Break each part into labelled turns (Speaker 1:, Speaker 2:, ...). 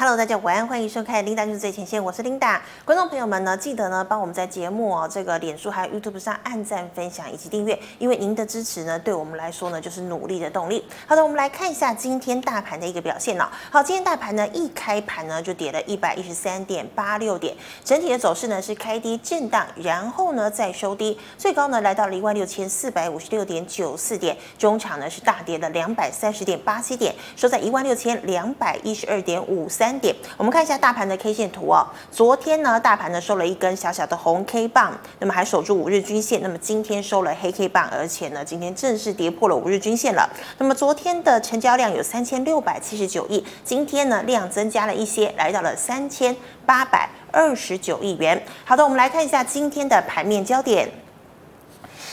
Speaker 1: Hello，大家晚安，欢迎收看《琳达就是最前线》，我是琳达。观众朋友们呢，记得呢帮我们在节目哦这个脸书还有 YouTube 上按赞、分享以及订阅，因为您的支持呢，对我们来说呢就是努力的动力。好的，我们来看一下今天大盘的一个表现哦。好，今天大盘呢一开盘呢就跌了一百一十三点八六点，整体的走势呢是开低震荡，然后呢再收低，最高呢来到了一万六千四百五十六点九四点，中场呢是大跌了两百三十点八七点，收在一万六千两百一十二点五三。三点，我们看一下大盘的 K 线图哦。昨天呢，大盘呢收了一根小小的红 K 棒，那么还守住五日均线。那么今天收了黑 K 棒，而且呢，今天正式跌破了五日均线了。那么昨天的成交量有三千六百七十九亿，今天呢量增加了一些，来到了三千八百二十九亿元。好的，我们来看一下今天的盘面焦点。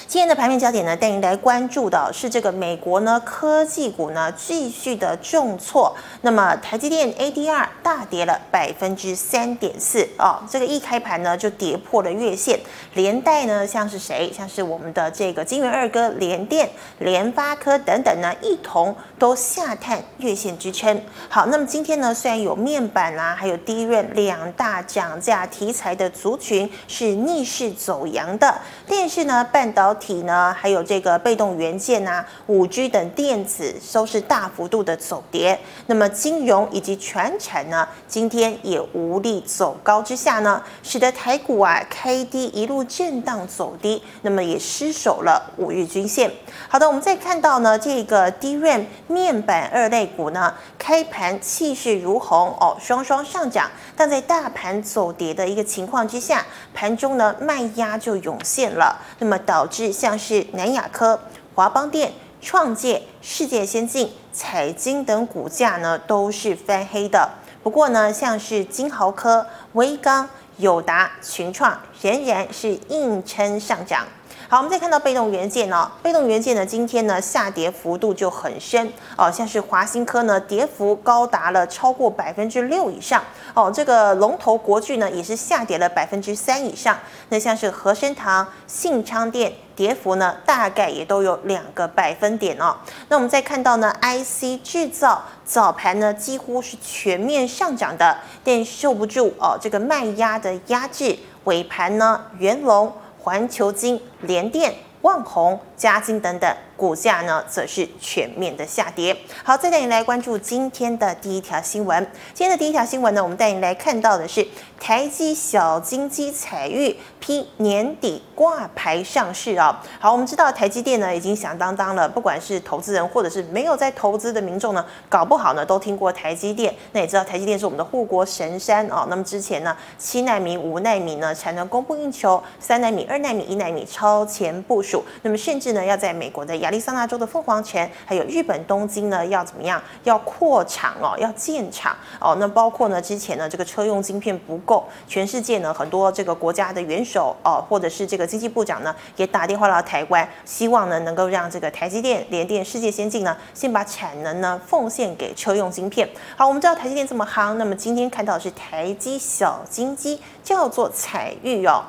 Speaker 1: 今天的盘面焦点呢，带您来关注的是这个美国呢科技股呢继续的重挫，那么台积电 ADR 大跌了百分之三点四哦，这个一开盘呢就跌破了月线，连带呢像是谁，像是我们的这个金圆二哥联电、联发科等等呢，一同都下探月线支撑。好，那么今天呢虽然有面板啊，还有低润两大涨价题材的族群是逆势走阳的，但是呢半导体呢，还有这个被动元件啊，五 G 等电子都是大幅度的走跌。那么金融以及全产呢，今天也无力走高之下呢，使得台股啊开低一路震荡走低，那么也失守了五日均线。好的，我们再看到呢，这个 DRAM 面板二类股呢，开盘气势如虹哦，双双上涨，但在大盘走跌的一个情况之下，盘中呢卖压就涌现了，那么导致。像是南亚科、华邦电、创界、世界先进、彩晶等股价呢，都是翻黑的。不过呢，像是金豪科、威刚、友达、群创，仍然是硬撑上涨。好，我们再看到被动元件哦，被动元件呢，今天呢下跌幅度就很深哦，像是华新科呢，跌幅高达了超过百分之六以上哦，这个龙头国巨呢也是下跌了百分之三以上，那像是和生堂、信昌电，跌幅呢大概也都有两个百分点哦。那我们再看到呢，IC 制造早盘呢几乎是全面上涨的，但受不住哦这个卖压的压制，尾盘呢元龙。环球金、联电、万宏、嘉金等等。股价呢，则是全面的下跌。好，再带你来关注今天的第一条新闻。今天的第一条新闻呢，我们带你来看到的是台积小金鸡彩玉批年底挂牌上市啊。好，我们知道台积电呢已经响当当了，不管是投资人或者是没有在投资的民众呢，搞不好呢都听过台积电。那也知道台积电是我们的护国神山啊。那么之前呢，七奈米、五奈米呢产能供不应求，三奈米、二奈米、一奈米超前部署。那么甚至是呢要在美国的亚利桑那州的凤凰城，还有日本东京呢，要怎么样？要扩厂哦，要建厂哦。那包括呢，之前呢，这个车用晶片不够，全世界呢很多这个国家的元首哦，或者是这个经济部长呢，也打电话到台湾，希望呢能够让这个台积电、联电、世界先进呢，先把产能呢奉献给车用晶片。好，我们知道台积电这么夯，那么今天看到的是台积小金鸡，叫做彩玉哦。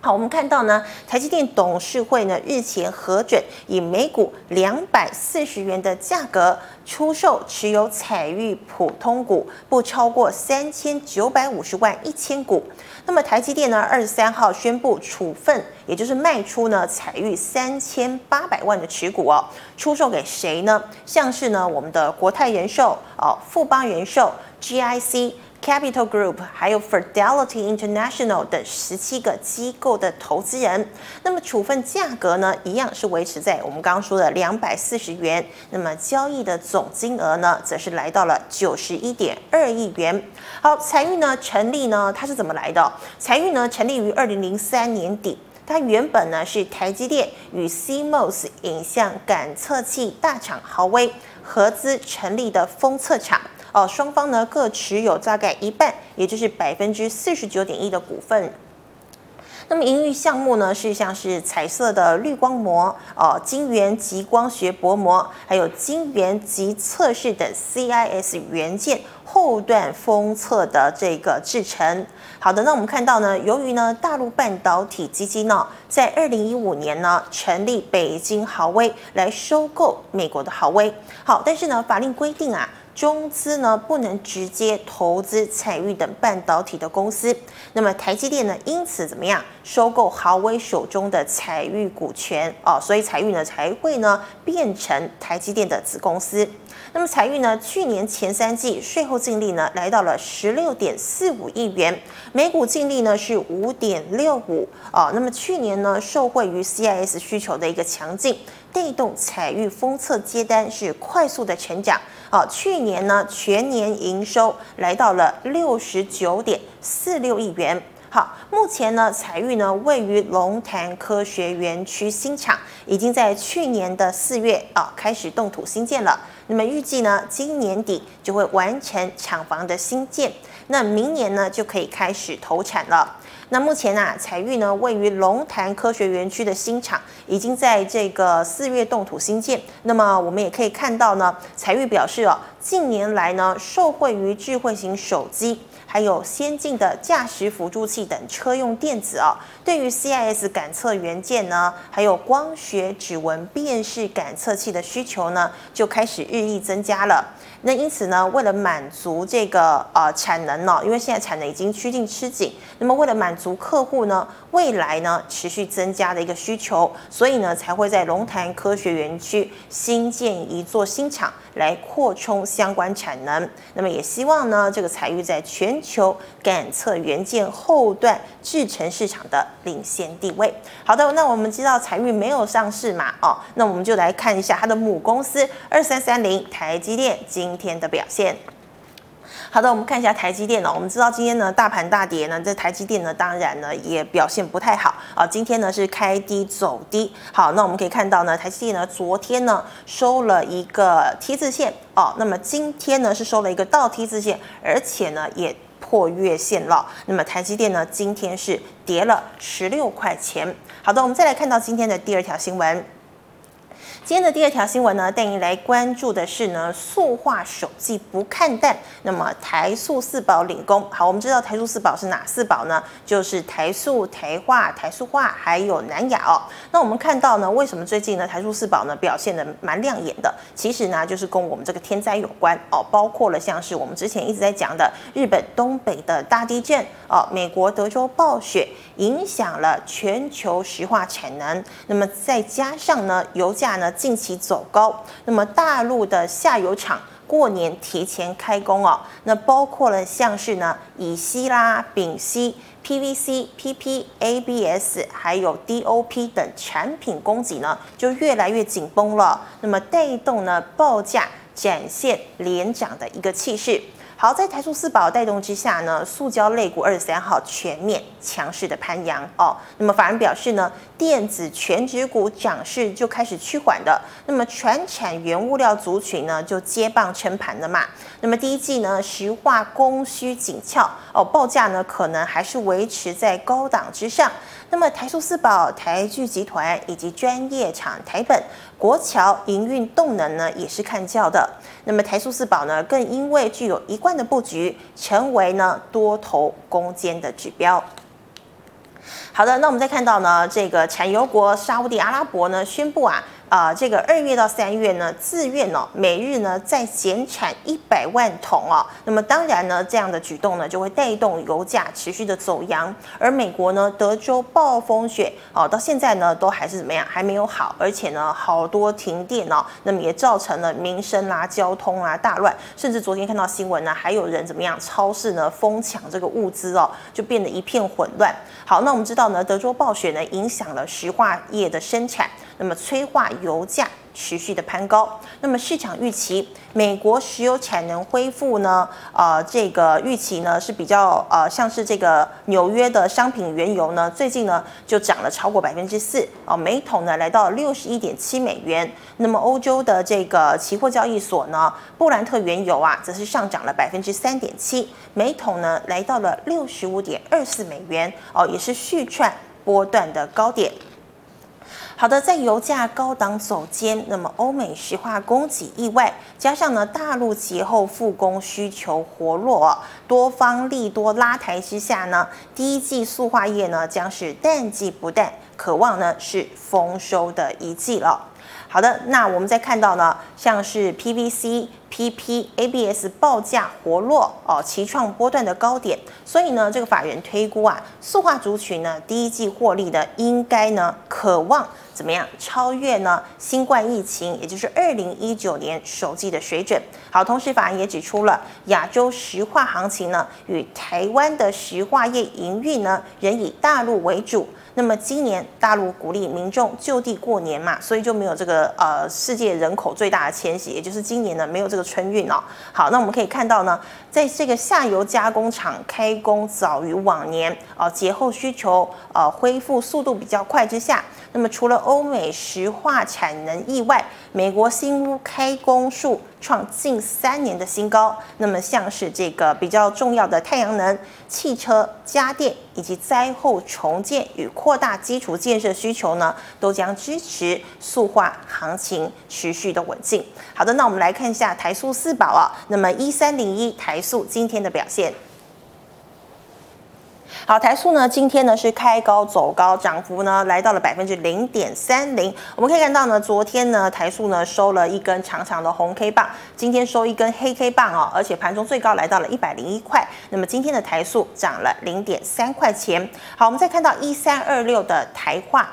Speaker 1: 好，我们看到呢，台积电董事会呢日前核准以每股两百四十元的价格出售持有采钰普通股，不超过三千九百五十万一千股。那么台积电呢二十三号宣布处分，也就是卖出呢采钰三千八百万的持股哦，出售给谁呢？像是呢我们的国泰人寿哦，富邦人寿、GIC。Capital Group 还有 Fidelity International 等十七个机构的投资人，那么处分价格呢，一样是维持在我们刚刚说的两百四十元。那么交易的总金额呢，则是来到了九十一点二亿元。好，财运呢成立呢，它是怎么来的？财运呢成立于二零零三年底，它原本呢是台积电与 CMOS 影像感测器大厂豪威合资成立的封测厂。哦，双方呢各持有大概一半，也就是百分之四十九点一的股份。那么营运项目呢是像是彩色的滤光膜、哦晶圆极光学薄膜，还有晶圆级测试的 CIS 元件后段封测的这个制程。好的，那我们看到呢，由于呢大陆半导体基金呢在二零一五年呢成立北京豪威来收购美国的豪威。好，但是呢法令规定啊。中资呢不能直接投资采钰等半导体的公司。那么台积电呢，因此怎么样收购豪威手中的采钰股权哦，所以采钰呢才会呢变成台积电的子公司。那么采钰呢，去年前三季税后净利呢来到了十六点四五亿元，每股净利呢是五点六五哦。那么去年呢，受惠于 CIS 需求的一个强劲，带动彩玉封测接单是快速的成长。哦，去年呢全年营收来到了六十九点四六亿元。好，目前呢彩玉呢位于龙潭科学园区新厂，已经在去年的四月啊开始动土兴建了。那么预计呢，今年底就会完成厂房的新建，那明年呢就可以开始投产了。那目前啊，彩玉呢位于龙潭科学园区的新厂已经在这个四月动土兴建。那么我们也可以看到呢，彩玉表示哦，近年来呢，受惠于智慧型手机。还有先进的驾驶辅助器等车用电子哦，对于 CIS 感测元件呢，还有光学指纹辨识感测器的需求呢，就开始日益增加了。那因此呢，为了满足这个呃产能呢，因为现在产能已经趋近吃紧，那么为了满足客户呢，未来呢持续增加的一个需求，所以呢才会在龙潭科学园区新建一座新厂来扩充相关产能。那么也希望呢，这个彩玉在全球感测元件后段制成市场的领先地位。好的，那我们知道彩玉没有上市嘛，哦，那我们就来看一下它的母公司二三三零台积电今天的表现，好的，我们看一下台积电呢。我们知道今天呢大盘大跌呢，这台积电呢当然呢也表现不太好啊。今天呢是开低走低。好，那我们可以看到呢，台积电呢昨天呢收了一个 T 字线哦，那么今天呢是收了一个倒 T 字线，而且呢也破月线了。那么台积电呢今天是跌了十六块钱。好的，我们再来看到今天的第二条新闻。今天的第二条新闻呢，带您来关注的是呢，塑化手机不看淡。那么台塑四宝领工。好，我们知道台塑四宝是哪四宝呢？就是台塑、台化、台塑化，还有南亚哦。那我们看到呢，为什么最近呢台塑四宝呢表现的蛮亮眼的？其实呢，就是跟我们这个天灾有关哦，包括了像是我们之前一直在讲的日本东北的大地震哦，美国德州暴雪，影响了全球石化产能。那么再加上呢，油价呢。近期走高，那么大陆的下游厂过年提前开工哦，那包括了像是呢乙烯啦、丙烯、PVC、PP、ABS 还有 DOP 等产品供给呢就越来越紧绷了，那么带动呢报价展现连涨的一个气势。好，在台塑四宝带动之下呢，塑胶类股二十三号全面强势的攀扬哦。那么法人表示呢，电子全值股涨势就开始趋缓的。那么全产原物料族群呢就接棒撑盘了嘛。那么第一季呢，石化供需紧俏哦，报价呢可能还是维持在高档之上。那么台塑四宝、台聚集团以及专业厂台本、国桥营运动能呢也是看俏的。那么台塑四宝呢更因为具有一贯的布局，成为呢多头攻坚的指标。好的，那我们再看到呢这个产油国沙乌地阿拉伯呢宣布啊。啊、呃，这个二月到三月呢，自愿哦，每日呢再减产一百万桶哦。那么当然呢，这样的举动呢，就会带动油价持续的走扬。而美国呢，德州暴风雪哦，到现在呢都还是怎么样，还没有好，而且呢，好多停电哦，那么也造成了民生啦、交通啊大乱，甚至昨天看到新闻呢，还有人怎么样，超市呢疯抢这个物资哦，就变得一片混乱。好，那我们知道呢，德州暴雪呢影响了石化业的生产。那么催化油价持续的攀高，那么市场预期美国石油产能恢复呢？呃，这个预期呢是比较呃，像是这个纽约的商品原油呢，最近呢就涨了超过百分之四哦，每桶呢来到六十一点七美元。那么欧洲的这个期货交易所呢，布兰特原油啊，则是上涨了百分之三点七，每桶呢来到了六十五点二四美元哦，也是续创波段的高点。好的，在油价高档走坚，那么欧美石化供给意外，加上呢大陆节后复工需求活络，多方利多拉抬之下呢，第一季塑化业呢将是淡季不淡，渴望呢是丰收的一季了。好的，那我们再看到呢，像是 PVC。PP、ABS 报价活络哦，齐创波段的高点，所以呢，这个法人推估啊，塑化族群呢，第一季获利呢，应该呢，渴望怎么样超越呢新冠疫情，也就是二零一九年首季的水准。好，同时法人也指出了亚洲石化行情呢，与台湾的石化业营运呢，仍以大陆为主。那么今年大陆鼓励民众就地过年嘛，所以就没有这个呃世界人口最大的迁徙，也就是今年呢没有这个春运哦。好，那我们可以看到呢，在这个下游加工厂开工早于往年啊，节后需求呃恢复速度比较快之下，那么除了欧美石化产能以外，美国新屋开工数创近三年的新高。那么像是这个比较重要的太阳能、汽车、家电以及灾后重建与扩大基础建设需求呢，都将支持塑化行情持续的稳定。好的，那我们来看一下台塑四宝啊，那么一三零一台塑今天的表现。好，台塑呢，今天呢是开高走高，涨幅呢来到了百分之零点三零。我们可以看到呢，昨天呢台塑呢收了一根长长的红 K 棒，今天收一根黑 K 棒哦，而且盘中最高来到了一百零一块。那么今天的台塑涨了零点三块钱。好，我们再看到一三二六的台化。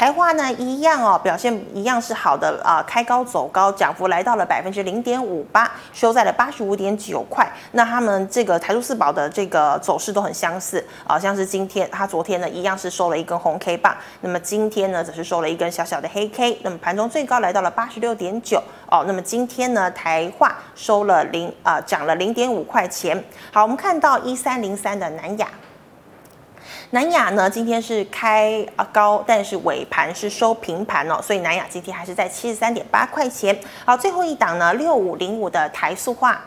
Speaker 1: 台化呢，一样哦，表现一样是好的啊，开高走高，涨幅来到了百分之零点五八，收在了八十五点九块。那他们这个台塑四宝的这个走势都很相似啊，像是今天，它昨天呢一样是收了一根红 K 棒，那么今天呢则是收了一根小小的黑 K，那么盘中最高来到了八十六点九哦，那么今天呢台化收了零啊，涨了零点五块钱。好，我们看到一三零三的南亚。南亚呢，今天是开啊高，但是尾盘是收平盘哦，所以南亚今天还是在七十三点八块钱。好，最后一档呢，六五零五的台塑化。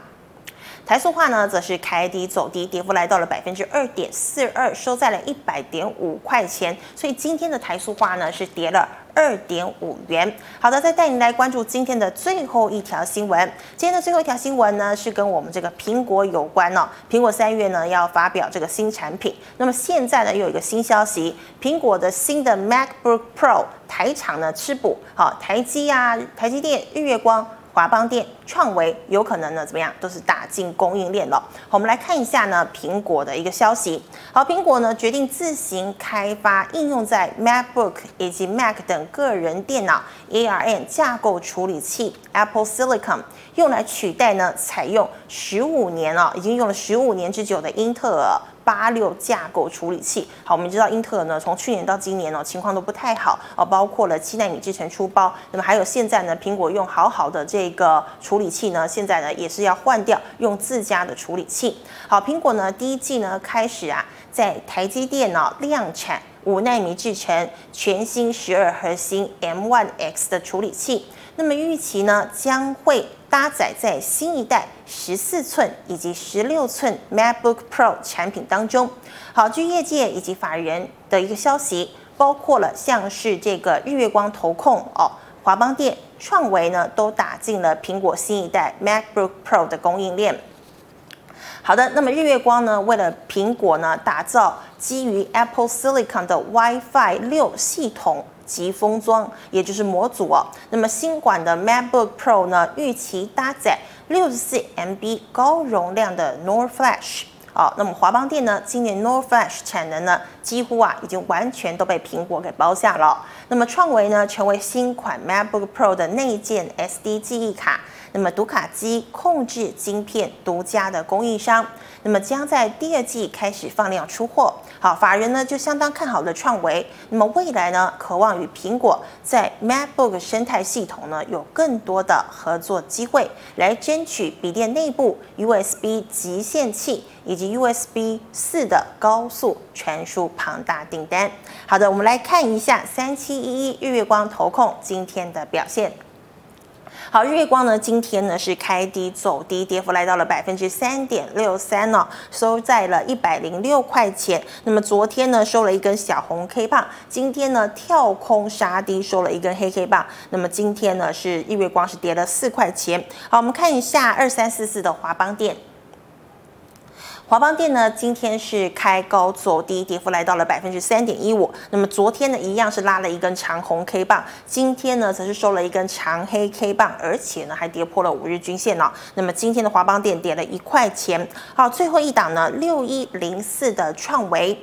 Speaker 1: 台塑化呢，则是开低走低，跌幅来到了百分之二点四二，收在了一百点五块钱。所以今天的台塑化呢，是跌了二点五元。好的，再带您来关注今天的最后一条新闻。今天的最后一条新闻呢，是跟我们这个苹果有关哦。苹果三月呢要发表这个新产品，那么现在呢又有一个新消息，苹果的新的 MacBook Pro 台厂呢吃补，好，台积啊，台积电、日月光。华邦电、创维有可能呢，怎么样，都是打进供应链了。好，我们来看一下呢，苹果的一个消息。好，苹果呢决定自行开发应用在 MacBook 以及 Mac 等个人电脑 ARM 架构处理器 Apple Silicon，用来取代呢采用十五年了，已经用了十五年之久的英特尔。八六架构处理器，好，我们知道英特尔呢，从去年到今年呢，情况都不太好哦，包括了七纳米制程出包，那么还有现在呢，苹果用好好的这个处理器呢，现在呢也是要换掉，用自家的处理器。好，苹果呢第一季呢开始啊，在台积电脑量产五纳米制程全新十二核心 M1X 的处理器，那么预期呢将会。搭载在新一代十四寸以及十六寸 MacBook Pro 产品当中。好，据业界以及法人的一个消息，包括了像是这个日月光投控哦、华邦电、创维呢，都打进了苹果新一代 MacBook Pro 的供应链。好的，那么日月光呢，为了苹果呢，打造基于 Apple Silicon 的 WiFi 六系统。及封装，也就是模组哦。那么新款的 MacBook Pro 呢，预期搭载六十四 MB 高容量的 NOR Flash。哦，那么华邦电呢，今年 NOR Flash 产能呢，几乎啊已经完全都被苹果给包下了。那么创维呢，成为新款 MacBook Pro 的内建 SD 记忆卡。那么读卡机控制晶片独家的供应商，那么将在第二季开始放量出货。好，法人呢就相当看好了创维，那么未来呢，渴望与苹果在 MacBook 生态系统呢有更多的合作机会，来争取笔电内部 USB 集线器以及 USB 四的高速传输庞大订单。好的，我们来看一下三七一一日月光投控今天的表现。好，日月光呢，今天呢是开低走低，跌幅来到了百分之三点六三呢，收在了一百零六块钱。那么昨天呢收了一根小红 K 棒，今天呢跳空杀低收了一根黑 K 棒。那么今天呢是日月光是跌了四块钱。好，我们看一下二三四四的华邦店。华邦电呢，今天是开高走低，跌幅来到了百分之三点一五。那么昨天呢，一样是拉了一根长红 K 棒，今天呢，则是收了一根长黑 K 棒，而且呢，还跌破了五日均线哦。那么今天的华邦电跌了一块钱。好，最后一档呢，六一零四的创维。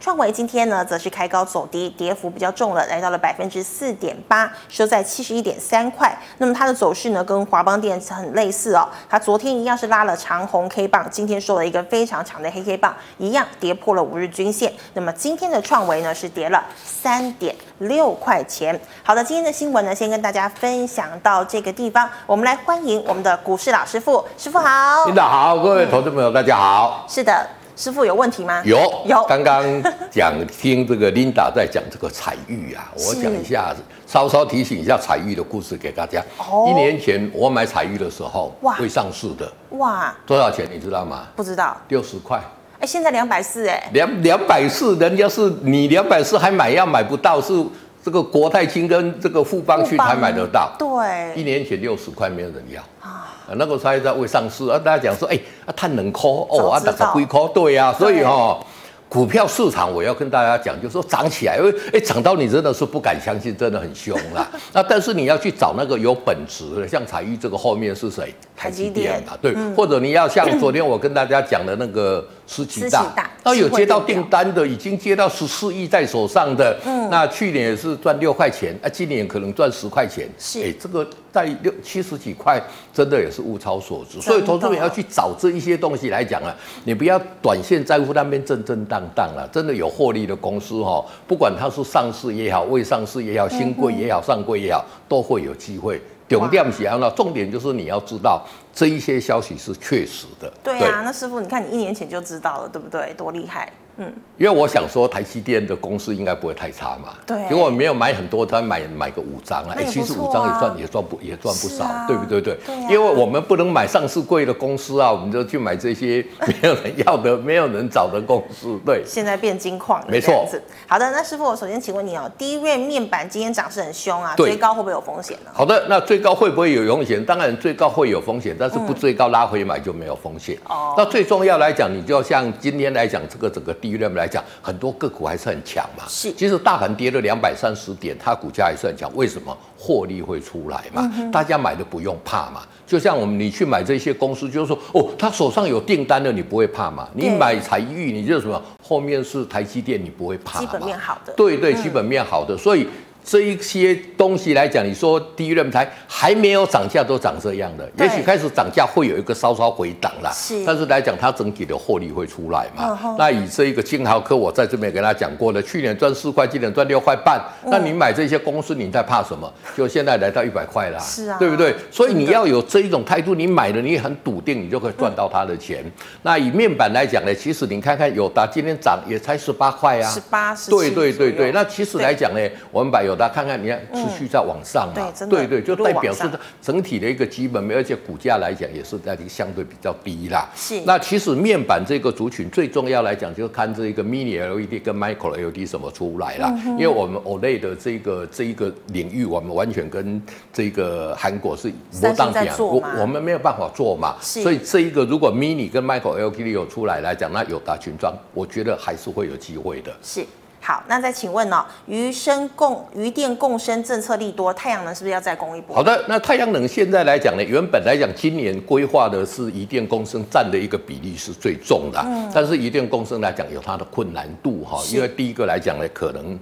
Speaker 1: 创维今天呢，则是开高走低，跌幅比较重了，来到了百分之四点八，收在七十一点三块。那么它的走势呢，跟华邦电很类似哦。它昨天一样是拉了长红 K 棒，今天收了一个非常长的黑 K 棒，一样跌破了五日均线。那么今天的创维呢，是跌了三点六块钱。好的，今天的新闻呢，先跟大家分享到这个地方。我们来欢迎我们的股市老师傅，师傅好。
Speaker 2: 领导好，各位投资朋友，大家好。
Speaker 1: 是的。师傅有问题吗？
Speaker 2: 有
Speaker 1: 有，
Speaker 2: 刚刚讲听这个 Linda 在讲这个彩玉啊，我讲一下，稍稍提醒一下彩玉的故事给大家。哦，一年前我买彩玉的时候，哇，未上市的，哇，多少钱你知道吗？
Speaker 1: 不知道，
Speaker 2: 六十块。
Speaker 1: 哎，现在两百四，哎，
Speaker 2: 两两百四，人家是你两百四还买要买不到，是这个国泰金跟这个富邦去才买得到。
Speaker 1: 对，
Speaker 2: 一年前六十块没有人要啊。那个时候在未上市，啊，大家讲说，哎，啊，碳能抠哦，啊，大概几块，对呀，所以哈、哦。股票市场，我要跟大家讲，就是说涨起来，因为哎，涨到你真的是不敢相信，真的很凶啦。那但是你要去找那个有本质的，像彩玉这个后面是谁？台积电嘛，对。嗯、或者你要像昨天我跟大家讲的那个思齐大，那有接到订单的，已经接到十四亿在手上的，嗯，那去年也是赚六块钱，啊，今年可能赚十块钱，是，哎，这个在六七十几块，真的也是物超所值。所以投资人要去找这一些东西来讲啊，你不要短线在乎那边震震荡。当了，真的有获利的公司哈，不管它是上市也好，未上市也好，新贵也好，上柜也好，都会有机会。重点是啊，重点就是你要知道这一些消息是确实的。
Speaker 1: 对啊，那师傅，你看你一年前就知道了，对不对？多厉害！嗯，
Speaker 2: 因为我想说台积电的公司应该不会太差嘛。对。结果没有买很多，他买买个五张啊，哎，其实五张也赚也赚不也赚不少，对不对？对。因为我们不能买上市贵的公司啊，我们就去买这些没有人要的、没有人找的公司。对。现
Speaker 1: 在变金矿了。没错。好的，那师傅，我首先请问你哦，DRAM 面板今天涨势很凶啊，最高会不会有风险呢？
Speaker 2: 好的，那最高会不会有风险？当然最高会有风险，但是不追高拉回买就没有风险。哦。那最重要来讲，你就像今天来讲，这个整个 DRAM 来讲。很多个股还是很强嘛，是。其实大盘跌了两百三十点，它股价还是很强。为什么？获利会出来嘛，嗯、大家买的不用怕嘛。就像我们你去买这些公司，就是说哦，他手上有订单的，你不会怕嘛。你买采钰，你就什么？后面是台积电，你不会怕嘛。
Speaker 1: 基本面好的。
Speaker 2: 对对，基本面好的，嗯、所以。这一些东西来讲，你说第一轮才还没有涨价，都涨这样的，也许开始涨价会有一个稍稍回档啦。是，但是来讲，它整体的获利会出来嘛。嗯、那以这一个金豪科，我在这边跟他讲过了，去年赚四块，今年赚六块半。嗯、那你买这些公司，你在怕什么？就现在来到一百块啦，是啊，对不对？所以你要有这一种态度，你买了你很笃定，你就可以赚到它的钱。嗯、那以面板来讲呢，其实你看看友达今天涨也才十八块啊，十八，对对对对。那其实来讲呢，我们把友达看看，你看。持续在往上嘛，嗯、对，对对，就代表是整体的一个基本面，而且股价来讲也是在一个相对比较低啦。是，那其实面板这个族群最重要来讲，就是看这一个 Mini LED 跟 Micro LED 什么出来啦。嗯、因为我们 OLED 的这个这一个领域，我们完全跟这个韩国是不当比，我我们没有办法做嘛。是所以这一个如果 Mini 跟 Micro LED 有出来来讲，那有达群装，我觉得还是会有机会的。
Speaker 1: 是。好，那再请问呢、哦？余生共余电共生政策利多，太阳能是不是要再攻一波？
Speaker 2: 好的，那太阳能现在来讲呢，原本来讲今年规划的是余电共生占的一个比例是最重的，嗯、但是余电共生来讲有它的困难度哈，是因为第一个来讲呢，可能。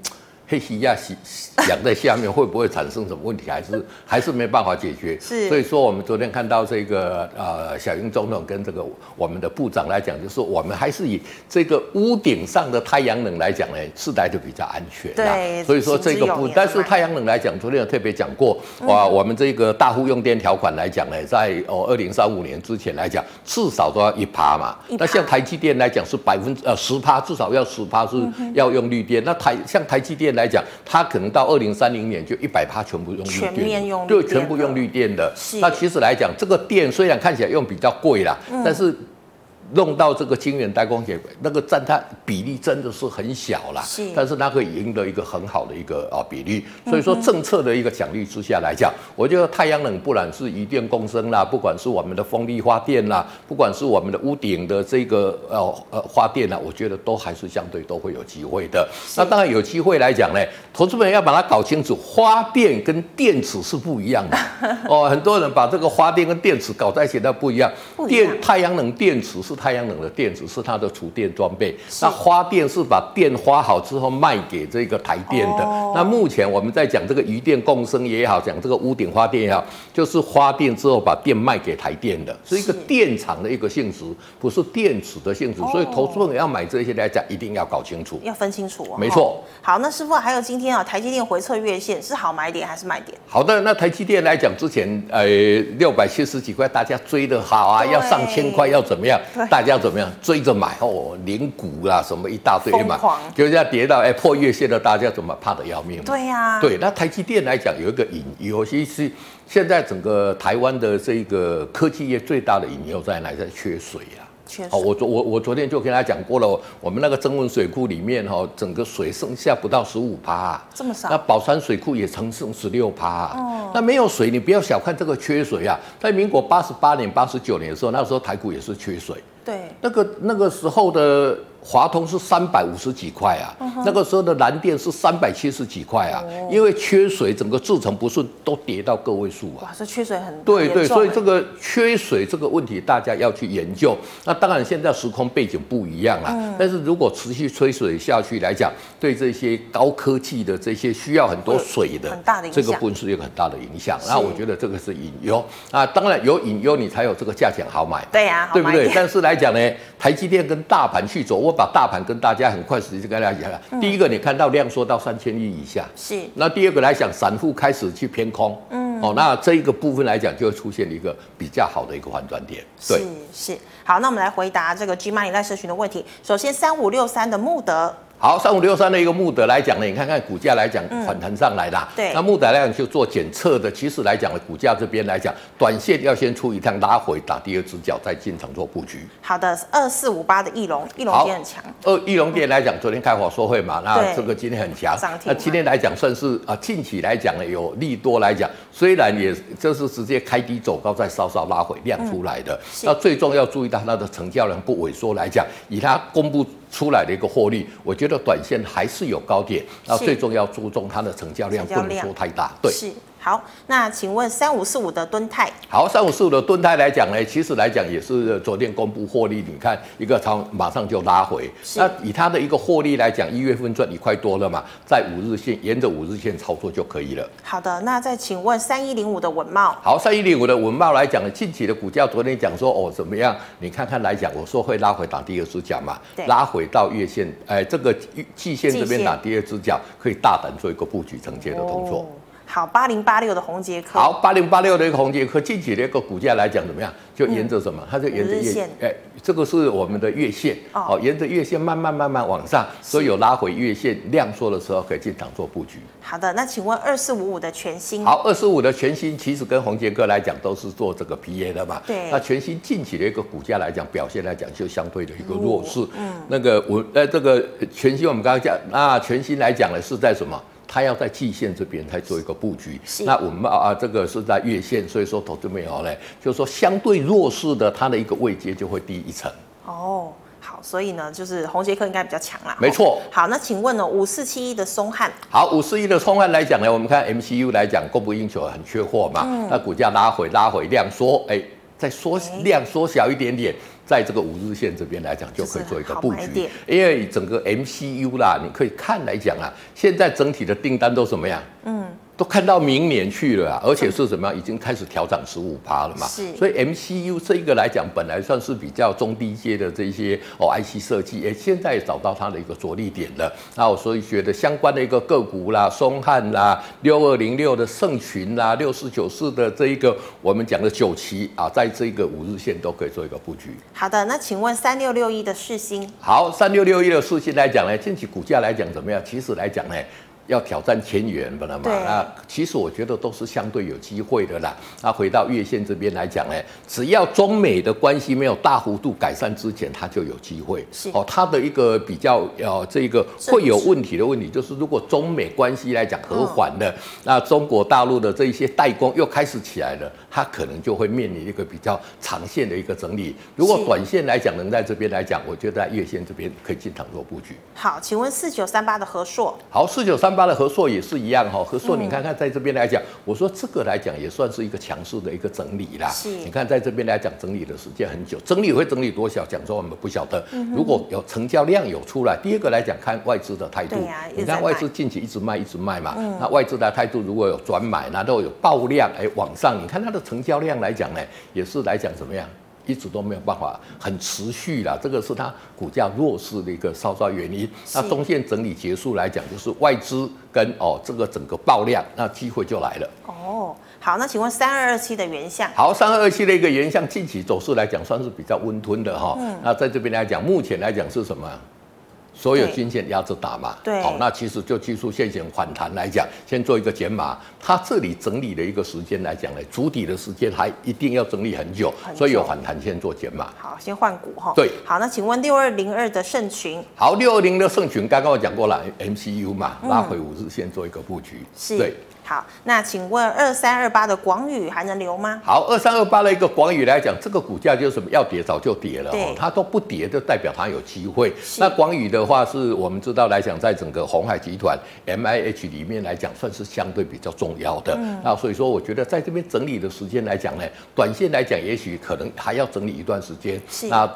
Speaker 2: 黑气压养在下面会不会产生什么问题？还是还是没办法解决？是，所以说我们昨天看到这个呃小英总统跟这个我们的部长来讲，就是我们还是以这个屋顶上的太阳能来讲呢，是来的比较安全。对，所以说这个不，但是太阳能来讲，昨天有特别讲过，哇，我们这个大户用电条款来讲呢，在哦二零三五年之前来讲，至少都要一趴嘛。那像台积电来讲是百分之呃十趴，至少要十趴是要用绿电。那台像台积电。来讲，它可能到二零三零年就一百趴全部用绿电，全面用对，全部用绿电的。那其实来讲，这个电虽然看起来用比较贵啦，嗯、但是弄到这个晶圆代工业，那个占它比例真的是很小啦。
Speaker 1: 是，
Speaker 2: 但是它可以赢得一个很好的一个啊比例。所以说政策的一个奖励之下来讲，我觉得太阳能不然是渔电共生啦，不管是我们的风力发电啦，不管是我们的屋顶的这个呃呃发电啦，我觉得都还是相对都会有机会的。那当然有机会来讲呢，投资们要把它搞清楚，发电跟电池是不一样的 哦。很多人把这个发电跟电池搞在一起，那不一样。电太阳能电池是太阳能的电池，是它的储电装备。那发电是把电发好之后卖给这个台电的。那目前我们在讲这个渔电共生也好，讲这个屋顶发电也好，就是发电之后把电卖给台电的，是一个电厂的一个性质，不是电池的性质。所以投资人要买这些来讲，一定要搞清楚，
Speaker 1: 要分清楚。
Speaker 2: 没错。
Speaker 1: 好，那师傅还有今天啊，台积电回测月线是好买点还是卖点？
Speaker 2: 好的，那台积电来讲，之前呃六百七十几块，大家追的好啊，要上千块要怎么样？大家怎么样追着买哦，零股啊什么一大堆嘛，就这样跌到哎破月线的，大家怎么怕得要命？
Speaker 1: 对呀、啊，
Speaker 2: 对，那台积电来讲有一个隐忧，其实现在整个台湾的这个科技业最大的隐忧在哪？在缺水啊。哦，我昨我我昨天就跟大家讲过了，我们那个增文水库里面哈，整个水剩下不到十五趴，
Speaker 1: 这么少。
Speaker 2: 那宝山水库也曾剩十六趴，哦，那没有水，你不要小看这个缺水啊。在民国八十八年、八十九年的时候，那时候台股也是缺水，
Speaker 1: 对，
Speaker 2: 那个那个时候的。华通是三百五十几块啊，那个时候的南电是三百七十几块啊，因为缺水，整个制程不顺，都跌到个位数啊。
Speaker 1: 哇，这缺水很
Speaker 2: 对对，所以这个缺水这个问题大家要去研究。那当然现在时空背景不一样啊，但是如果持续吹水下去来讲，对这些高科技的这些需要很多水的，这个不是一个很大的影响。那我觉得这个是隐忧啊，当然有隐忧你才有这个价钱好买。
Speaker 1: 对呀，
Speaker 2: 对不对？但是来讲呢，台积电跟大盘去走。我把大盘跟大家很快时间跟大家讲了。嗯、第一个，你看到量缩到三千亿以下，
Speaker 1: 是。
Speaker 2: 那第二个来讲，散户开始去偏空，嗯，哦，那这一个部分来讲，就会出现一个比较好的一个反转点。对，
Speaker 1: 是是。好，那我们来回答这个 G Money 赖社群的问题。首先，三五六三的穆德。
Speaker 2: 好，三五六三的一个穆德来讲呢，你看看股价来讲反弹上来啦。对，那穆德来讲就做检测的，其实来讲呢股价这边来讲，短线要先出一趟拉回，打第二只脚，再进场做布局。
Speaker 1: 好的，二四五八的翼龙，翼龙今天很强。
Speaker 2: 二翼龙今天来讲，昨天开法说会嘛，那这个今天很强。那今天来讲算是啊，近期来讲呢有利多来讲，虽然也就是直接开低走高，再稍稍拉回量出来的。那最重要注意到它的成交量不萎缩来讲，以它公布。出来的一个获利，我觉得短线还是有高点，那最重要注重它的成交量，不能说太大，对。
Speaker 1: 好，那请问三五四五的敦泰？
Speaker 2: 好，三五四五的敦泰来讲呢，其实来讲也是昨天公布获利，你看一个仓马上就拉回。那以它的一个获利来讲，一月份赚一块多了嘛，在五日线沿着五日线操作就可以了。
Speaker 1: 好的，那再请问三一零五的文茂？
Speaker 2: 好，三一零五的文茂来讲呢，近期的股价昨天讲说哦怎么样？你看看来讲，我说会拉回打第二只脚嘛，拉回到月线，哎，这个季线这边打第二只脚，可以大胆做一个布局承接的动作。哦
Speaker 1: 好，八零八六的宏捷科。
Speaker 2: 好，八零八六的一个宏捷科，近期的一个股价来讲怎么样？就沿着什么？嗯、它就沿着月线。哎，这个是我们的月线。哦，哦，沿着月线慢慢慢慢往上，所以有拉回月线量缩的时候，可以进场做布局。
Speaker 1: 好的，那请问二四五五的全新。
Speaker 2: 好，二四五的全新其实跟宏捷科来讲都是做这个 PA 的嘛。对。那全新近期的一个股价来讲，表现来讲就相对的一个弱势。嗯。那个我呃，这个全新我们刚刚讲，那全新来讲呢是在什么？它要在季线这边才做一个布局，那我们啊这个是在月线，所以说投资没有嘞，就是说相对弱势的，它的一个位阶就会低一层。
Speaker 1: 哦，好，所以呢，就是红杰克应该比较强啦。
Speaker 2: 没错。
Speaker 1: 好，那请问呢，五四七一的松汉？
Speaker 2: 好，五四一的松汉来讲呢，我们看 MCU 来讲，供不应求，很缺货嘛，嗯、那股价拉回拉回量缩，哎，再缩量缩小一点点。在这个五日线这边来讲，就可以做一个布局，因为整个 MCU 啦，你可以看来讲啊，现在整体的订单都什么样？嗯。都看到明年去了啊，而且是什么样？已经开始调涨十五趴了嘛。是。所以 MCU 这一个来讲，本来算是比较中低阶的这些哦 IC 设计，哎，现在也找到它的一个着力点了。那我所以觉得相关的一个个股啦，松汉啦，六二零六的盛群啦，六四九四的这一个我们讲的九期啊，在这个五日线都可以做一个布局。
Speaker 1: 好的，那请问三六六一的世星？
Speaker 2: 好，三六六一的世星来讲呢，近期股价来讲怎么样？其实来讲呢。要挑战千元不能嘛？那其实我觉得都是相对有机会的啦。那回到月线这边来讲呢，只要中美的关系没有大幅度改善之前，它就有机会。是哦，它的一个比较呃，这个会有问题的问题就是，如果中美关系来讲和缓了，那中国大陆的这一些代工又开始起来了，它可能就会面临一个比较长线的一个整理。如果短线来讲能在这边来讲，我觉得在月线这边可以进场做布局。
Speaker 1: 好，请问四九三八的和硕？
Speaker 2: 好，四九三八的和硕也是一样哈。和硕，你看看在这边来讲，我说这个来讲也算是一个强势的一个整理啦。是，你看在这边来讲整理的时间很久，整理会整理多少？讲说我们不晓得。如果有成交量有出来，第二个来讲看外资的态度。你看外资近期一直卖一直卖嘛，那外资的态度如果有转买，那都有爆量哎往上，你看它的成交量来讲呢，也是来讲怎么样？一直都没有办法很持续了，这个是它股价弱势的一个稍稍原因。那中线整理结束来讲，就是外资跟哦这个整个爆量，那机会就来了。
Speaker 1: 哦，好，那请问三二二七的原相？
Speaker 2: 好，三二二七的一个原相近期走势来讲算是比较温吞的哈。嗯。那在这边来讲，目前来讲是什么？所有均线压着打嘛，对，好，那其实就技术线型反弹来讲，先做一个减码。它这里整理的一个时间来讲呢，主底的时间还一定要整理很久，很久，所以有反弹先做减码。
Speaker 1: 好，先换股哈。
Speaker 2: 对，
Speaker 1: 好，那请问六二零二的盛群？
Speaker 2: 好，六二零的盛群，刚刚我讲过了，MCU 嘛，拉回五日线做一个布局。
Speaker 1: 是。对。好，那请问二三二八的广宇还能留吗？
Speaker 2: 好，二三二八的一个广宇来讲，这个股价就是什么？要跌早就跌了哦，它都不跌，就代表它有机会。那广宇的话，是我们知道来讲，在整个鸿海集团 M I H 里面来讲，算是相对比较重要的。嗯、那所以说，我觉得在这边整理的时间来讲呢，短线来讲，也许可能还要整理一段时间。是。那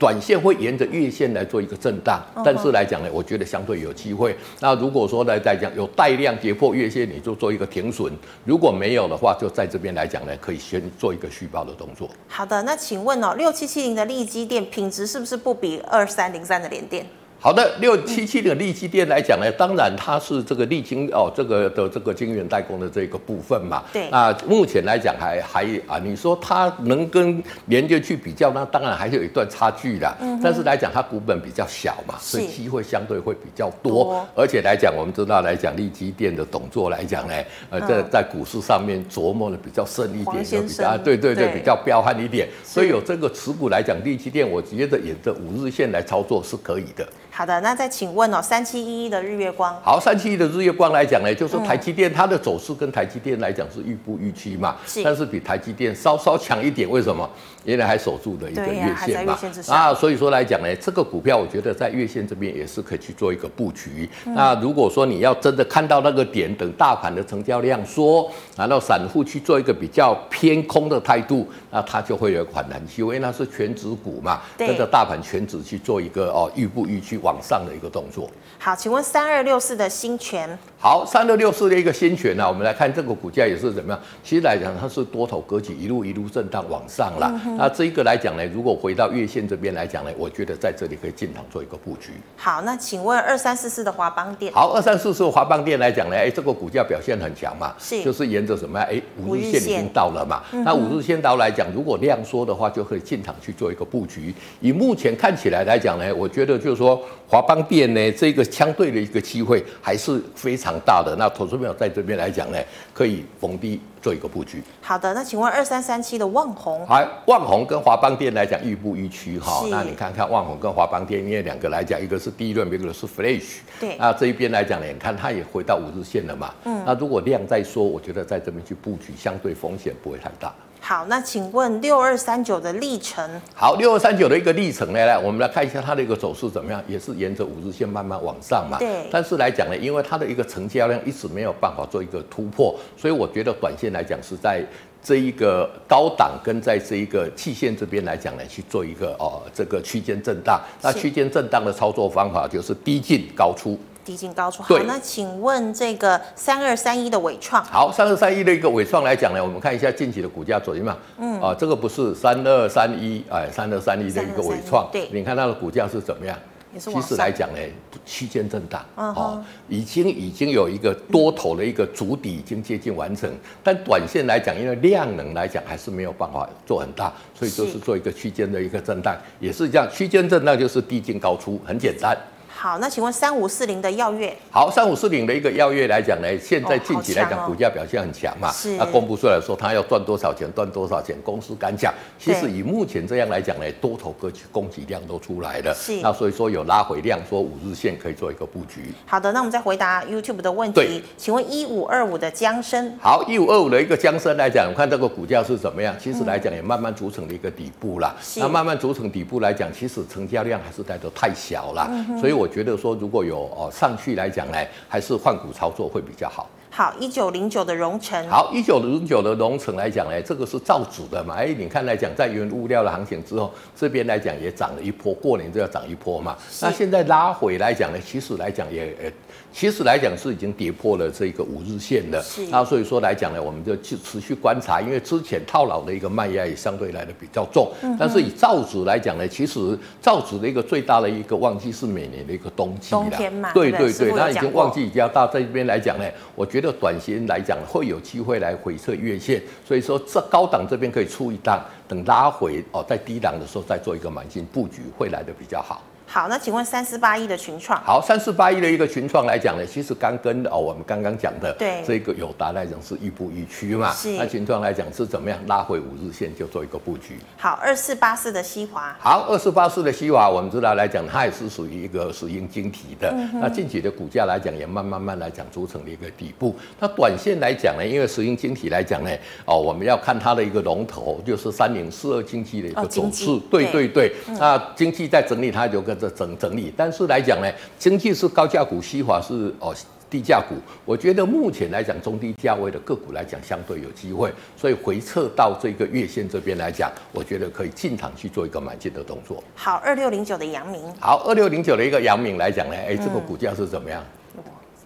Speaker 2: 短线会沿着月线来做一个震荡，但是来讲呢，我觉得相对有机会。那如果说来再讲有带量跌破月线，你就做一个停损；如果没有的话，就在这边来讲呢，可以先做一个续报的动作。
Speaker 1: 好的，那请问哦，六七七零的利基电品质是不是不比二三零三的联电？
Speaker 2: 好的，六七七的利基电来讲呢，当然它是这个力晶哦，这个的这个晶圆代工的这个部分嘛。对。那目前来讲还还啊，你说它能跟联电去比较，那当然还是有一段差距的。嗯。但是来讲，它股本比较小嘛，所以机会相对会比较多。而且来讲，我们知道来讲利基电的动作来讲呢，呃，在在股市上面琢磨的比较深一点，就比较对对对，比较彪悍一点。所以有这个持股来讲，利基电我觉得沿着五日线来操作是可以的。
Speaker 1: 好的，那再请问哦，三七一一的日月光。
Speaker 2: 好，三七一的日月光来讲呢，就是台积电它的走势跟台积电来讲是预不预期嘛，是，但是比台积电稍稍强一点，为什么？原来还守住的一个月线嘛，啊，所以说来讲呢，这个股票我觉得在月线这边也是可以去做一个布局。嗯、那如果说你要真的看到那个点，等大盘的成交量缩，然后散户去做一个比较偏空的态度，那它就会有反弹机会，因为那是权值股嘛，跟着大盘全指去做一个哦预不预期往上的一个动作。
Speaker 1: 好，请问三二六四的新权？
Speaker 2: 好，三二六四的一个新权呢，我们来看这个股价也是怎么样？其实来讲，它是多头格局，一路一路震荡往上了。嗯那这一个来讲呢，如果回到月线这边来讲呢，我觉得在这里可以进场做一个布局。
Speaker 1: 好，那请问二三四四的华邦电？
Speaker 2: 好，二三四四的华邦电来讲呢，哎，这个股价表现很强嘛，是，就是沿着什么呀？哎，五日线已经到了嘛。那五日线到来讲，如果量缩的话，就可以进场去做一个布局。以目前看起来来讲呢，我觉得就是说华邦电呢，这个相对的一个机会还是非常大的。那投资朋友在这边来讲呢，可以逢低。做一个布局。
Speaker 1: 好的，那请问二三三七的旺宏，
Speaker 2: 好，旺宏跟华邦店来讲，预布预趋哈。那你看看旺宏跟华邦店，因为两个来讲，一个是第一轮，一个是 Flash。对。那这一边来讲呢，你看它也回到五日线了嘛。嗯。那如果量再缩，我觉得在这边去布局，相对风险不会太大。
Speaker 1: 好，那请问六二三九的历程，
Speaker 2: 好，六二三九的一个历程呢，来，我们来看一下它的一个走势怎么样，也是沿着五日线慢慢往上嘛。对。但是来讲呢，因为它的一个成交量一直没有办法做一个突破，所以我觉得短线来讲是在这一个高档跟在这一个季线这边来讲呢，去做一个哦这个区间震荡。那区间震荡的操作方法就是低进高出。
Speaker 1: 低进高出。好，那请问这个三二三一的伟创？
Speaker 2: 好，三二三一的一个伟创来讲呢，我们看一下近期的股价走势嘛。嗯。啊，这个不是三二三一，哎，三二三一的一个伟创。对。你看它的股价是怎么样？其实来讲呢，区间震荡。嗯。哦，已经已经有一个多头的一个主底已经接近完成，但短线来讲，因为量能来讲还是没有办法做很大，所以就是做一个区间的一个震荡，也是这样。区间震荡就是低进高出，很简单。
Speaker 1: 好，那请问三五四零的耀月？
Speaker 2: 好，三五四零的一个耀月来讲呢，现在近期来讲，股价表现很强嘛。
Speaker 1: 是。
Speaker 2: 那公布出来说，它要赚多少钱，赚多少钱，公司敢讲。其实以目前这样来讲呢，多头格局供给量都出来了。
Speaker 1: 是。
Speaker 2: 那所以说有拉回量，说五日线可以做一个布局。
Speaker 1: 好的，那我们再回答 YouTube 的问题。对。请问一五二五的江生？
Speaker 2: 好，一五二五的一个江生来讲，我看这个股价是怎么样？其实来讲也慢慢组成了一个底部啦。是。那慢慢组成底部来讲，其实成交量还是带的太小了。嗯。所以我觉得说，如果有哦上去来讲呢，还是换股操作会比较好。
Speaker 1: 好，一九零九的荣成。
Speaker 2: 好，一九零九的荣成来讲呢，这个是造纸的嘛？哎，你看来讲，在原物料的行情之后，这边来讲也涨了一波，过年就要涨一波嘛。那现在拉回来讲呢，其实来讲也呃。其实来讲是已经跌破了这个五日线的，那所以说来讲呢，我们就去持续观察，因为之前套牢的一个卖压也相对来的比较重。但是以造纸来讲呢，其实造纸的一个最大的一个旺季是每年的一个冬季
Speaker 1: 冬天嘛，
Speaker 2: 对对对，那已经旺季比较大，在这边来讲呢，我觉得短线来讲会有机会来回撤月线，所以说这高档这边可以出一档，等拉回哦，在低档的时候再做一个买进布局，会来的比较好。
Speaker 1: 好，那请问三四八一的群创？
Speaker 2: 好，三四八一的一个群创来讲呢，其实刚跟哦我们刚刚讲的
Speaker 1: 对
Speaker 2: 这个友达来讲是亦步亦趋嘛。是。那群创来讲是怎么样拉回五日线就做一个布局。
Speaker 1: 好，二四八四的西华。
Speaker 2: 好，二四八四的西华，我们知道来讲它也是属于一个石英晶体的。嗯、那近期的股价来讲也慢慢慢来讲组成了一个底部。那短线来讲呢，因为石英晶体来讲呢，哦我们要看它的一个龙头就是三零四二经济的一个走势。哦、对对对。嗯、那经济在整理，它就跟着整整理。但是来讲呢，经济是高价股，西华是哦低价股。我觉得目前来讲，中低价位的个股来讲，相对有机会。所以回撤到这个月线这边来讲，我觉得可以进场去做一个买进的动作。
Speaker 1: 好，二六零九的阳明。
Speaker 2: 好，二六零九的一个阳明来讲呢，哎，这个股价是怎么样？嗯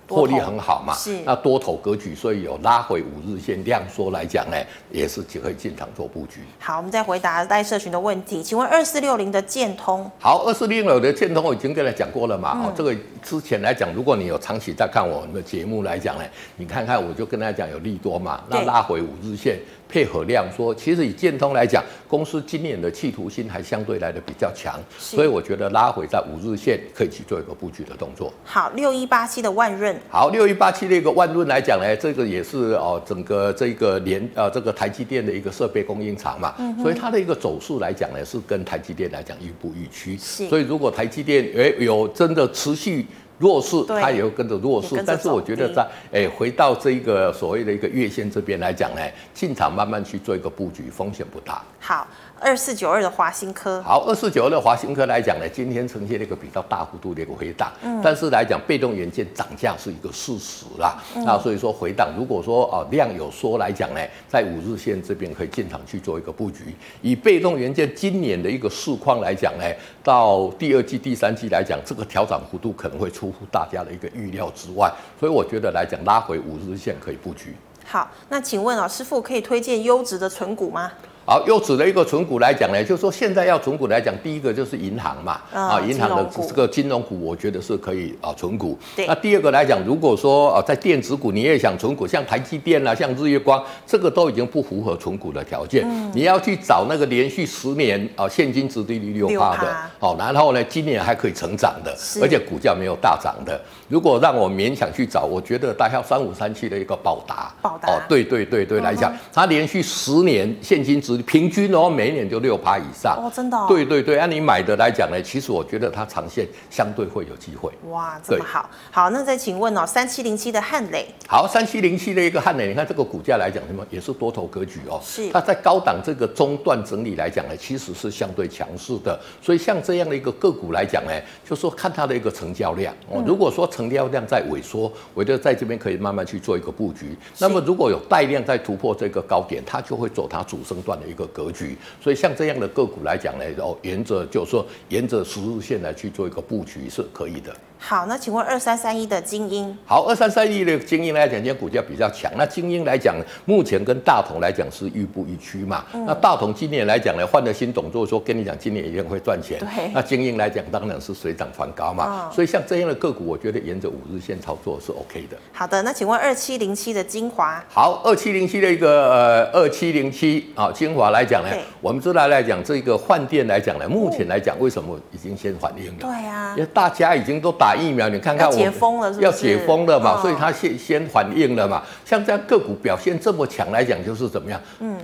Speaker 2: 获利很好嘛，是那多头格局，所以有拉回五日线量缩来讲呢，也是可以进场做布局。
Speaker 1: 好，我们再回答赖社群的问题，请问二四六零的建通？
Speaker 2: 好，二四六零的建通我已经跟他讲过了嘛，哦、嗯，这个之前来讲，如果你有长期在看我们的节目来讲呢，你看看我就跟他讲有利多嘛，那拉回五日线。配合量说，其实以建通来讲，公司今年的企图心还相对来的比较强，所以我觉得拉回在五日线可以去做一个布局的动作。
Speaker 1: 好，六一八七的万润。
Speaker 2: 好，六一八七的一个万润来讲呢，这个也是哦，整个这个连呃这个台积电的一个设备供应厂嘛，所以它的一个走势来讲呢，是跟台积电来讲亦步亦趋。所以如果台积电诶有真的持续。弱势，它也会跟着弱势，但是我觉得在诶回到这一个所谓的一个月线这边来讲呢，进场慢慢去做一个布局，风险不大。
Speaker 1: 好。二四九二的华新科，
Speaker 2: 好，二四九二的华新科来讲呢，今天呈现了一个比较大幅度的一个回档，嗯，但是来讲被动元件涨价是一个事实啦，嗯、那所以说回档，如果说啊量有缩来讲呢，在五日线这边可以进场去做一个布局。以被动元件今年的一个市况来讲呢，到第二季、第三季来讲，这个调涨幅度可能会出乎大家的一个预料之外，所以我觉得来讲拉回五日线可以布局。
Speaker 1: 好，那请问啊，师傅可以推荐优质的存股吗？
Speaker 2: 好，又指了一个存股来讲呢，就是说现在要存股来讲，第一个就是银行嘛，啊，银行的这个金融股，我觉得是可以啊存股。那第二个来讲，如果说啊在电子股你也想存股，像台积电啊，像日月光，这个都已经不符合存股的条件。嗯。你要去找那个连续十年啊现金殖利率六趴的，好，然后呢今年还可以成长的，而且股价没有大涨的。如果让我勉强去找，我觉得大概三五三七的一个宝达。宝达。哦，对对对对，来讲，它连续十年现金值平均哦，每一年就六趴以上
Speaker 1: 哦，真的、哦。
Speaker 2: 对对对，按你买的来讲呢，其实我觉得它长线相对会有机会。
Speaker 1: 哇，这么好。好，那再请问哦，三七零七的汉磊。
Speaker 2: 好，三七零七的一个汉磊，你看这个股价来讲，什么也是多头格局哦。是。它在高档这个中段整理来讲呢，其实是相对强势的。所以像这样的一个个股来讲呢，就说看它的一个成交量哦。如果说成交量在萎缩，我觉得在这边可以慢慢去做一个布局。那么如果有带量在突破这个高点，它就会走它主升段的一个格局。所以像这样的个股来讲呢，哦，沿着就是说沿着十日线来去做一个布局是可以的。
Speaker 1: 好，那请问二三三一的精英？
Speaker 2: 好，二三三一的精英来讲，今天股价比较强。那精英来讲，目前跟大同来讲是亦步亦趋嘛。嗯、那大同今年来讲呢，换了新董座，说跟你讲今年一定会赚钱。
Speaker 1: 对。
Speaker 2: 那精英来讲，当然是水涨船高嘛。嗯、所以像这样的个股，我觉得沿着五日线操作是 OK 的。
Speaker 1: 好的，那请问二七零七的精华？
Speaker 2: 好，二七零七的一个呃二七零七啊，精华来讲呢，我们知道来讲这个换电来讲呢，目前来讲为什么已经先反应了？
Speaker 1: 对呀，
Speaker 2: 因为大家已经都打疫苗，你看看。
Speaker 1: 解封了是不是？
Speaker 2: 要解封了嘛，所以它先先反应了嘛。像这样个股表现这么强来讲，就是怎么样？嗯，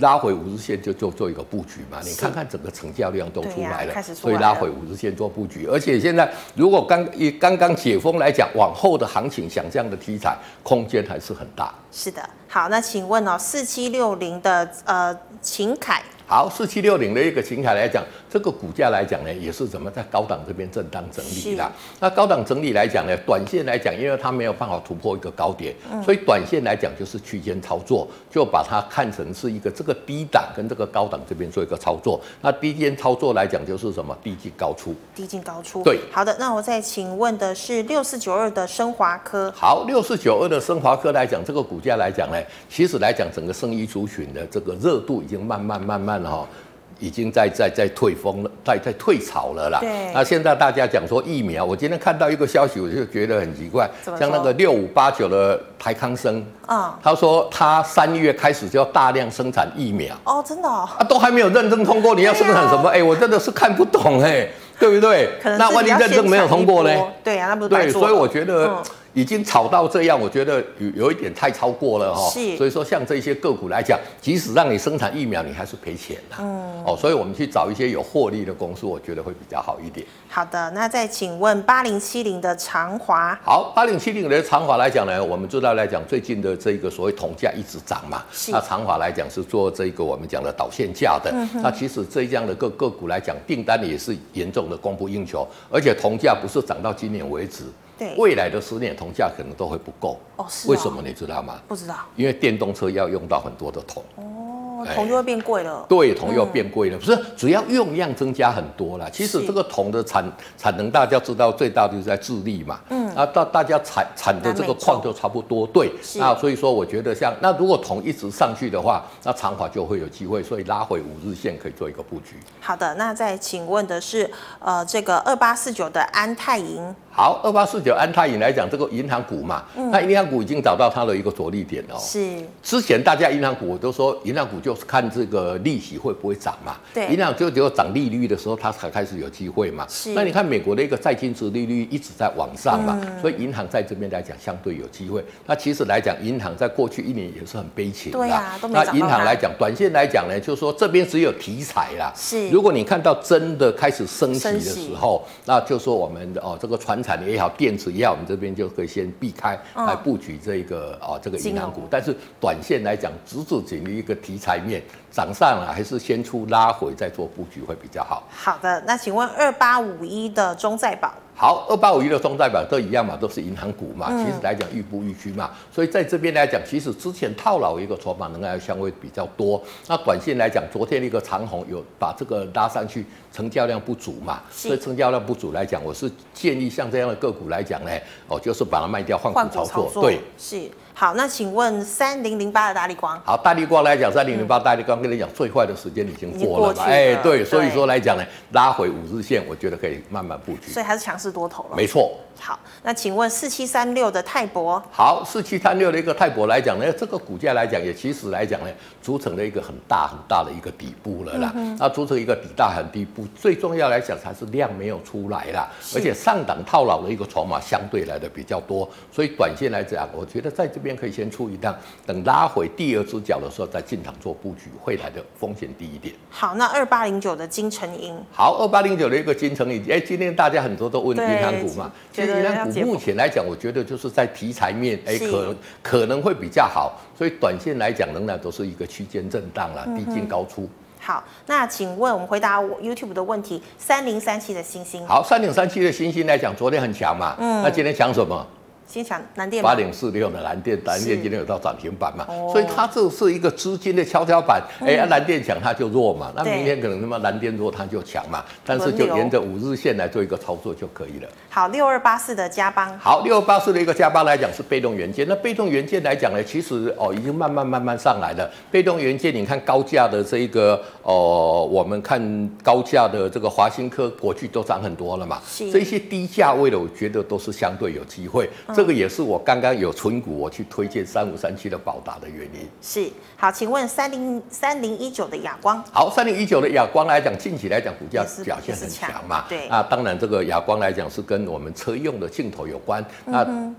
Speaker 2: 拉回五日线就就做一个布局嘛。你看看整个成交量都出来了，所以拉回五日线做布局。而且现在如果刚一刚刚解封来讲，往后的行情，想这样的题材空间还是很大。
Speaker 1: 是的，好，那请问哦，四七六零的呃秦凯。
Speaker 2: 好，四七六零的一个秦凯来讲，这个股价来讲呢，也是怎么在高档这边震荡整理啦。那高档整理来讲呢，短线来讲，因为它没有办法突破一个高点，嗯、所以短线来讲就是区间操作，就把它看成是一个这个低档跟这个高档这边做一个操作。那低间操作来讲就是什么？低进高出。
Speaker 1: 低进高出。
Speaker 2: 对。
Speaker 1: 好的，那我再请问的是六四九二的升华科。
Speaker 2: 好，六四九二的升华科来讲，这个股价来讲呢，其实来讲整个生医族群的这个热度已经慢慢慢慢哈。已经在在在退风了，在在退潮了啦。
Speaker 1: 对。
Speaker 2: 那现在大家讲说疫苗，我今天看到一个消息，我就觉得很奇怪。像那个六五八九的台康生，嗯，他说他三月开始就要大量生产疫苗。
Speaker 1: 哦，真的哦。
Speaker 2: 啊，都还没有认证通过，你要生产什么？哎、啊欸，我真的是看不懂哎、欸，对不对？那万一认证没有通过呢？
Speaker 1: 对啊，那不是
Speaker 2: 对，所以我觉得。嗯已经炒到这样，我觉得有有一点太超过了哈。
Speaker 1: 是。
Speaker 2: 所以说，像这些个股来讲，即使让你生产疫苗，你还是赔钱的。嗯。哦，所以我们去找一些有获利的公司，我觉得会比较好一点。
Speaker 1: 好的，那再请问八零七零的长华。
Speaker 2: 好，八零七零的长华来讲呢，我们知道来讲，最近的这个所谓铜价一直涨嘛。是。那长华来讲是做这个我们讲的导线架的。那其实这样的个个股来讲，订单也是严重的供不应求，而且铜价不是涨到今年为止。
Speaker 1: 对。
Speaker 2: 未来的十年铜价可能都会不够。
Speaker 1: 哦，是
Speaker 2: 为什么你知道吗？
Speaker 1: 不知道，
Speaker 2: 因为电动车要用到很多的铜。
Speaker 1: 哦，铜就会变贵了。
Speaker 2: 对，铜又变贵了，不是主要用量增加很多了。其实这个铜的产产能大家知道最大的就是在智利嘛，嗯，啊，大大家产产的这个矿就差不多，对，那所以说我觉得像那如果铜一直上去的话，那长华就会有机会，所以拉回五日线可以做一个布局。
Speaker 1: 好的，那再请问的是，呃，这个二八四九的安泰银。
Speaker 2: 好，二八四九安泰银来讲，这个银行股嘛，嗯、那银行股已经找到它的一个着力点了。
Speaker 1: 是。
Speaker 2: 之前大家银行股我都说，银行股就是看这个利息会不会涨嘛。
Speaker 1: 对。
Speaker 2: 银行就只有涨利率的时候，它才开始有机会嘛。
Speaker 1: 是。
Speaker 2: 那你看美国的一个债金值利率一直在往上嘛，嗯、所以银行在这边来讲相对有机会。那其实来讲，银行在过去一年也是很悲情的。
Speaker 1: 对啊，都没涨。
Speaker 2: 那银行来讲，短线来讲呢，就是说这边只有题材啦。
Speaker 1: 是。
Speaker 2: 如果你看到真的开始升级的时候，那就说我们的哦，这个传产也好，电池也好我们这边就可以先避开来布局这个啊这个银行股，但是短线来讲，只只仅于一个题材面涨上了，还是先出拉回再做布局会比较好。
Speaker 1: 好的，那请问二八五一的中再保。
Speaker 2: 好，二八五一的中代表都一样嘛，都是银行股嘛。其实来讲，亦步亦趋嘛。所以在这边来讲，其实之前套牢一个筹码能量相对比较多。那短线来讲，昨天一个长虹有把这个拉上去，成交量不足嘛。所以成交量不足来讲，我是建议像这样的个股来讲呢，哦，就是把它卖掉换股操作。对，
Speaker 1: 是。好，那请问三零零八的大力光。
Speaker 2: 好，大力光来讲，三零零八大力光跟你讲，最坏的时间已经过了嘛？哎，对，所以说来讲呢，拉回五日线，我觉得可以慢慢布局。
Speaker 1: 所以还是强势多头了。
Speaker 2: 没错。
Speaker 1: 好，那请问四七三六的泰博。
Speaker 2: 好，四七三六的一个泰博来讲呢，这个股价来讲也其实来讲呢，组成了一个很大很大的一个底部了啦。嗯、那组成一个底大很底部，最重要来讲才是量没有出来啦，而且上档套牢的一个筹码相对来的比较多，所以短线来讲，我觉得在这边可以先出一档，等拉回第二只脚的时候再进场做布局，会来的风险低一点。
Speaker 1: 好，那二八零九的金城银。
Speaker 2: 好，二八零九的一个金城银，哎，今天大家很多都问银行股嘛。银行股目前来讲，我觉得就是在题材面，哎，可可能会比较好，所以短线来讲仍然都是一个区间震荡了，低进高出。
Speaker 1: 好，那请问我们回答我 YouTube 的问题，三零三七的星星。
Speaker 2: 好，三零三七的星星来讲，昨天很强嘛，嗯，那今天强什么？
Speaker 1: 先抢南电
Speaker 2: 八点四六的南电，南电今天有到涨停板嘛，所以它这是一个资金的跷跷板。哎、嗯，南电强它就弱嘛，那明天可能他妈南电弱它就强嘛，但是就沿着五日线来做一个操作就可以了。
Speaker 1: 好，六二八四的加邦。
Speaker 2: 好，六二八四的一个加邦来讲是被动元件，那被动元件来讲呢，其实哦已经慢慢慢慢上来了。被动元件，你看高价的这一个哦，我们看高价的这个华新科、国巨都涨很多了嘛，是。这些低价位的，我觉得都是相对有机会。嗯这个也是我刚刚有存股，我去推荐三五三七的宝达的原因。
Speaker 1: 是好，请问三零三零一九的亚光。
Speaker 2: 好，三零一九的亚光来讲，近期来讲股价表现很强嘛。对啊，当然这个亚光来讲是跟我们车用的镜头有关。那、嗯、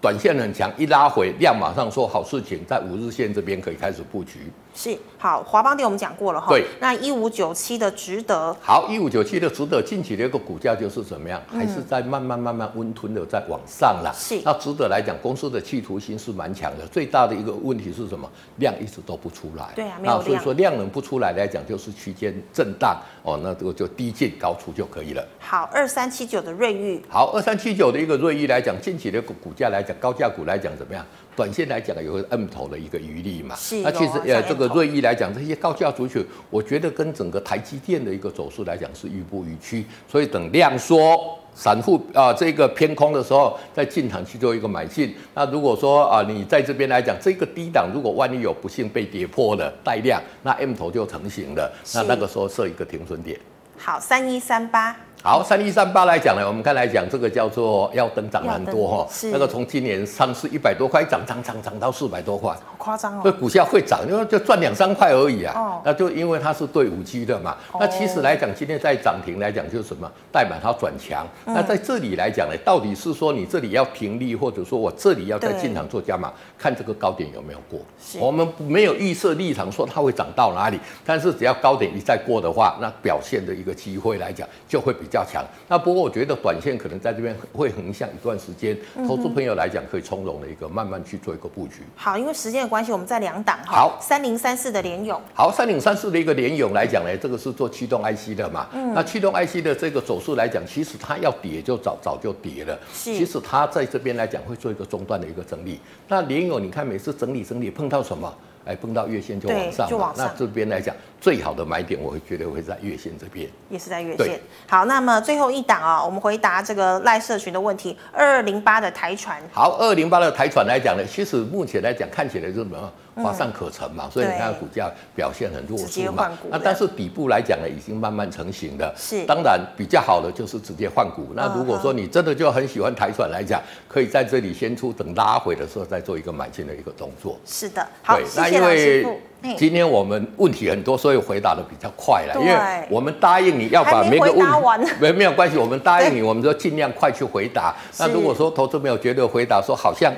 Speaker 2: 短线很强，一拉回量马上说好事情，在五日线这边可以开始布局。
Speaker 1: 是好，华邦电我们讲过了哈。对，那一五九七的值得。
Speaker 2: 好，一五九七的值得，近期的一个股价就是怎么样？还是在慢慢慢慢温吞的在往上了。是，那值得来讲，公司的企图心是蛮强的。最大的一个问题是什么？量一直都不出来。
Speaker 1: 对啊，没有量。
Speaker 2: 所以说量能不出来来讲，就是区间震荡哦，那这个就低进高出就可以了。
Speaker 1: 好，二三七九的瑞昱。
Speaker 2: 好，二三七九的一个瑞昱来讲，近期的股股价来讲，高价股来讲怎么样？短线来讲有个 M 头的一个余力嘛，是那其实呃这个瑞昱来讲，这些高价族群，我觉得跟整个台积电的一个走势来讲是预步亦趋，所以等量缩，散户啊这个偏空的时候，再进场去做一个买进。那如果说啊你在这边来讲，这个低档如果万一有不幸被跌破了带量，那 M 头就成型了，那那个时候设一个停损点。
Speaker 1: 好，三一三八。
Speaker 2: 好，三一三八来讲呢，我们刚才讲这个叫做要等涨蛮多哈，那个从今年上市一百多块涨涨涨涨到四百多块，
Speaker 1: 好夸张哦。
Speaker 2: 所以股价会涨，因为就赚两三块而已啊。哦。那就因为它是对五 G 的嘛。哦。那其实来讲，今天在涨停来讲就是什么？代表它转强。嗯。那在这里来讲呢，到底是说你这里要平利，或者说我这里要再进场做加码，看这个高点有没有过。是。我们没有预设立场说它会涨到哪里，但是只要高点一再过的话，那表现的一个机会来讲就会比较强。那不过我觉得短线可能在这边会横向一段时间，投资朋友来讲可以从容的一个慢慢去做一个布局。
Speaker 1: 好，因为时间的关系，我们在两档哈。好，三零三四的联勇。
Speaker 2: 好，三零三四的一个联勇来讲呢，这个是做驱动 IC 的嘛。嗯。那驱动 IC 的这个走势来讲，其实它要跌就早早就跌了。是。其实它在这边来讲会做一个中段的一个整理。那联勇，你看每次整理整理碰到什么？哎，碰到月线就往上，就往上。那这边来讲，最好的买点，我会觉得会在月线这边，
Speaker 1: 也是在月线。好，那么最后一档啊，我们回答这个赖社群的问题。二二零八的台船。
Speaker 2: 好，二二零八的台船来讲呢，其实目前来讲看起来是什么？乏善可陈嘛，所以你看股价表现很弱势嘛。那但是底部来讲呢，已经慢慢成型了。是，当然比较好的就是直接换股。那如果说你真的就很喜欢台船来讲，可以在这里先出，等拉回的时候再做一个买进的一个动作。
Speaker 1: 是的，好，谢谢
Speaker 2: 那因为今天我们问题很多，所以回答的比较快了。因为我们答应你要把每个问题 没没有关系，我们答应你，我们就尽量快去回答。那如果说投资没有绝对回答说好像。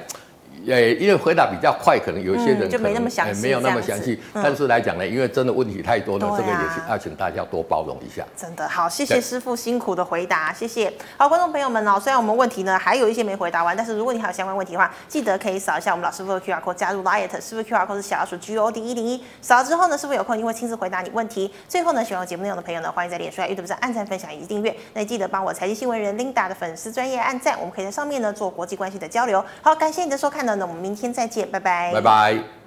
Speaker 2: 诶，因为回答比较快，可能有一些人就没那么详细，没有那么详细。但是来讲呢，因为真的问题太多了，这个也是要请大家多包容一下。
Speaker 1: 真的好，谢谢师傅辛苦的回答，谢谢。好，观众朋友们哦，虽然我们问题呢还有一些没回答完，但是如果你还有相关问题的话，记得可以扫一下我们老师傅的 QR code 加入 Light，师傅 QR code 是小老鼠 G O D 一零一，扫了之后呢，师傅有空一定会亲自回答你问题。最后呢，喜欢我节目内容的朋友呢，欢迎在脸书、YouTube 上按赞、分享以及订阅。那记得帮我财经新闻人 Linda 的粉丝专业按赞，我们可以在上面呢做国际关系的交流。好，感谢你的收看呢，那我们明天再见。拜拜，
Speaker 2: 拜拜。